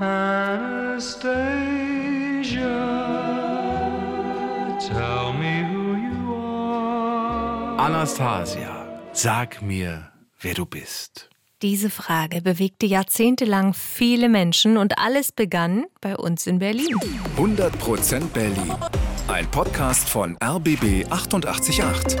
Anastasia, tell me who you are. Anastasia, sag mir, wer du bist. Diese Frage bewegte jahrzehntelang viele Menschen und alles begann bei uns in Berlin. 100% Berlin. Ein Podcast von RBB 888.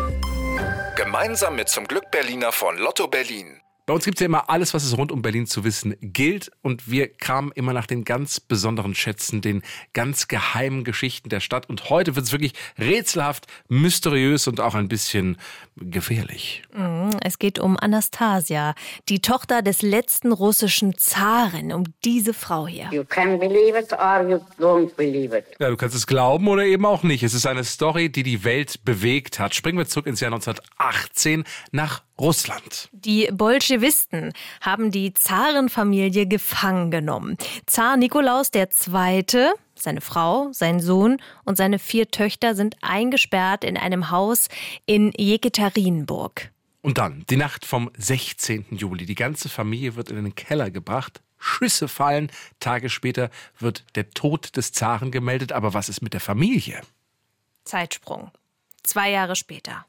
Gemeinsam mit zum Glück Berliner von Lotto Berlin. Bei uns gibt es ja immer alles, was es rund um Berlin zu wissen gilt. Und wir kramen immer nach den ganz besonderen Schätzen, den ganz geheimen Geschichten der Stadt. Und heute wird es wirklich rätselhaft, mysteriös und auch ein bisschen gefährlich. Mhm, es geht um Anastasia, die Tochter des letzten russischen Zaren, um diese Frau hier. You can believe it or you don't believe it. Ja, du kannst es glauben oder eben auch nicht. Es ist eine Story, die die Welt bewegt hat. Springen wir zurück ins Jahr 1918 nach Russland. Die Bolschewisten haben die Zarenfamilie gefangen genommen. Zar Nikolaus II., seine Frau, sein Sohn und seine vier Töchter sind eingesperrt in einem Haus in Jekaterinburg. Und dann, die Nacht vom 16. Juli. Die ganze Familie wird in den Keller gebracht. Schüsse fallen. Tage später wird der Tod des Zaren gemeldet. Aber was ist mit der Familie? Zeitsprung. Zwei Jahre später.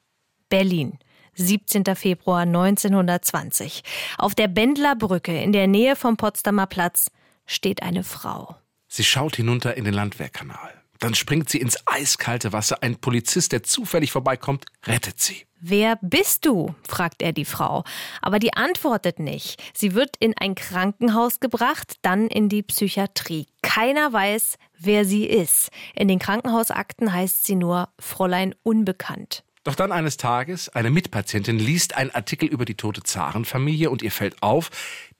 Berlin. 17. Februar 1920. Auf der Bendlerbrücke in der Nähe vom Potsdamer Platz steht eine Frau. Sie schaut hinunter in den Landwehrkanal. Dann springt sie ins eiskalte Wasser. Ein Polizist, der zufällig vorbeikommt, rettet sie. Wer bist du? fragt er die Frau. Aber die antwortet nicht. Sie wird in ein Krankenhaus gebracht, dann in die Psychiatrie. Keiner weiß, wer sie ist. In den Krankenhausakten heißt sie nur Fräulein Unbekannt. Doch dann eines Tages, eine Mitpatientin liest einen Artikel über die tote Zarenfamilie und ihr fällt auf,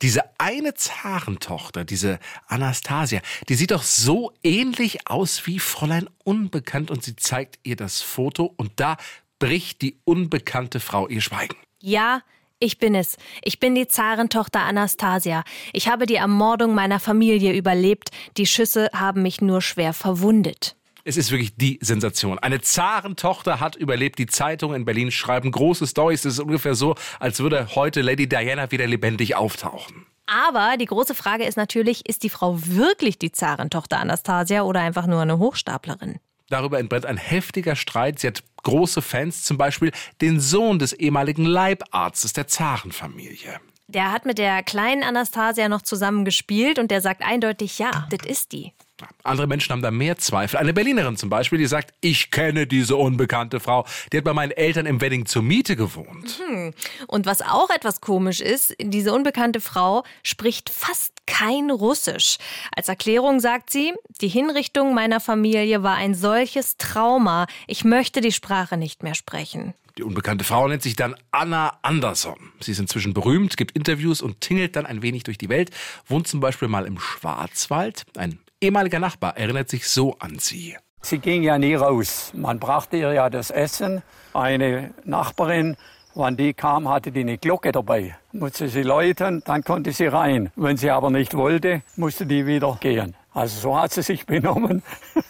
diese eine Zarentochter, diese Anastasia, die sieht doch so ähnlich aus wie Fräulein Unbekannt und sie zeigt ihr das Foto und da bricht die unbekannte Frau ihr Schweigen. Ja, ich bin es. Ich bin die Zarentochter Anastasia. Ich habe die Ermordung meiner Familie überlebt. Die Schüsse haben mich nur schwer verwundet. Es ist wirklich die Sensation. Eine Zarentochter hat überlebt. Die Zeitungen in Berlin schreiben große Stories. Es ist ungefähr so, als würde heute Lady Diana wieder lebendig auftauchen. Aber die große Frage ist natürlich, ist die Frau wirklich die Zarentochter Anastasia oder einfach nur eine Hochstaplerin? Darüber entbrennt ein heftiger Streit. Sie hat große Fans, zum Beispiel den Sohn des ehemaligen Leibarztes der Zarenfamilie. Der hat mit der kleinen Anastasia noch zusammen gespielt und der sagt eindeutig, ja, das ist die. Andere Menschen haben da mehr Zweifel. Eine Berlinerin zum Beispiel, die sagt, ich kenne diese unbekannte Frau. Die hat bei meinen Eltern im Wedding zur Miete gewohnt. Mhm. Und was auch etwas komisch ist, diese unbekannte Frau spricht fast kein Russisch. Als Erklärung sagt sie, die Hinrichtung meiner Familie war ein solches Trauma. Ich möchte die Sprache nicht mehr sprechen. Die unbekannte Frau nennt sich dann Anna Andersson. Sie ist inzwischen berühmt, gibt Interviews und tingelt dann ein wenig durch die Welt, wohnt zum Beispiel mal im Schwarzwald. Ein ehemaliger Nachbar erinnert sich so an sie. Sie ging ja nie raus. Man brachte ihr ja das Essen. Eine Nachbarin, wann die kam, hatte die eine Glocke dabei. Musste sie läuten, dann konnte sie rein. Wenn sie aber nicht wollte, musste die wieder gehen. Also so hat sie sich benommen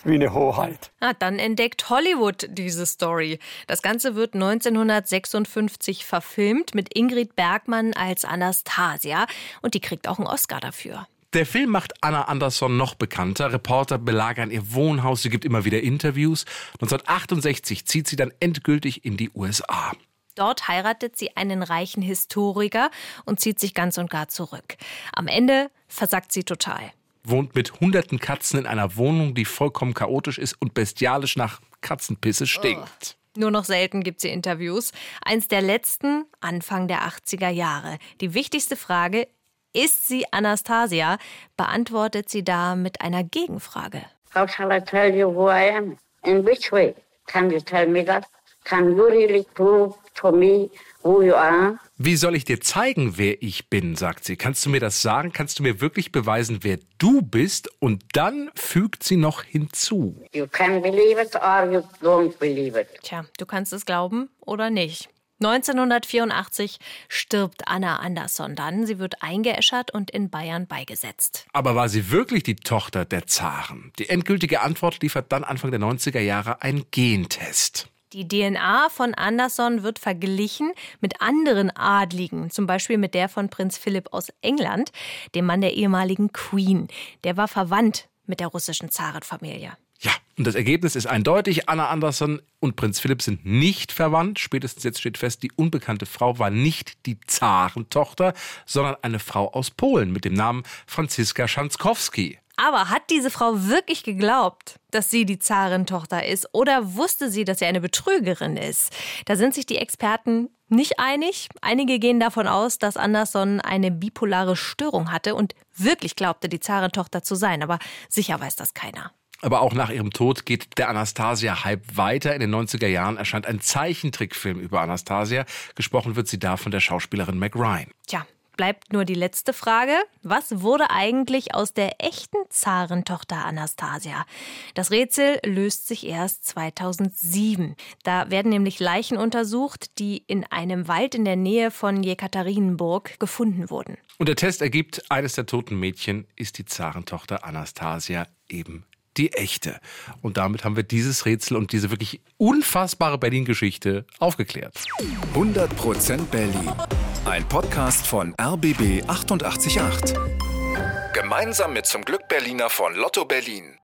wie eine Hoheit. Ah, dann entdeckt Hollywood diese Story. Das Ganze wird 1956 verfilmt mit Ingrid Bergmann als Anastasia und die kriegt auch einen Oscar dafür. Der Film macht Anna Andersson noch bekannter. Reporter belagern ihr Wohnhaus, sie gibt immer wieder Interviews. 1968 zieht sie dann endgültig in die USA. Dort heiratet sie einen reichen Historiker und zieht sich ganz und gar zurück. Am Ende versagt sie total. Wohnt mit hunderten Katzen in einer Wohnung, die vollkommen chaotisch ist und bestialisch nach Katzenpisse stinkt. Nur noch selten gibt sie Interviews. Eins der letzten, Anfang der 80er Jahre. Die wichtigste Frage, ist sie Anastasia? Beantwortet sie da mit einer Gegenfrage. How shall I tell you who I am? In which way? Can you tell me that? Can you really prove to me who you are? Wie soll ich dir zeigen, wer ich bin, sagt sie. Kannst du mir das sagen? Kannst du mir wirklich beweisen, wer du bist? Und dann fügt sie noch hinzu. You can believe it or you don't believe it. Tja, du kannst es glauben oder nicht. 1984 stirbt Anna Andersson dann. Sie wird eingeäschert und in Bayern beigesetzt. Aber war sie wirklich die Tochter der Zaren? Die endgültige Antwort liefert dann Anfang der 90er Jahre ein Gentest. Die DNA von Anderson wird verglichen mit anderen Adligen, zum Beispiel mit der von Prinz Philipp aus England, dem Mann der ehemaligen Queen. Der war verwandt mit der russischen Zarenfamilie. Und das Ergebnis ist eindeutig. Anna Anderson und Prinz Philipp sind nicht verwandt. Spätestens jetzt steht fest, die unbekannte Frau war nicht die Zarentochter, sondern eine Frau aus Polen mit dem Namen Franziska Schanzkowski. Aber hat diese Frau wirklich geglaubt, dass sie die Zarentochter ist? Oder wusste sie, dass sie eine Betrügerin ist? Da sind sich die Experten nicht einig. Einige gehen davon aus, dass Anderson eine bipolare Störung hatte und wirklich glaubte, die Zarentochter zu sein. Aber sicher weiß das keiner. Aber auch nach ihrem Tod geht der Anastasia-Hype weiter. In den 90er Jahren erscheint ein Zeichentrickfilm über Anastasia. Gesprochen wird sie da von der Schauspielerin Meg Ryan. Tja, bleibt nur die letzte Frage. Was wurde eigentlich aus der echten Zarentochter Anastasia? Das Rätsel löst sich erst 2007. Da werden nämlich Leichen untersucht, die in einem Wald in der Nähe von Jekaterinenburg gefunden wurden. Und der Test ergibt, eines der toten Mädchen ist die Zarentochter Anastasia eben die echte. Und damit haben wir dieses Rätsel und diese wirklich unfassbare Berlin-Geschichte aufgeklärt. 100% Berlin. Ein Podcast von RBB 888. Gemeinsam mit zum Glück Berliner von Lotto Berlin.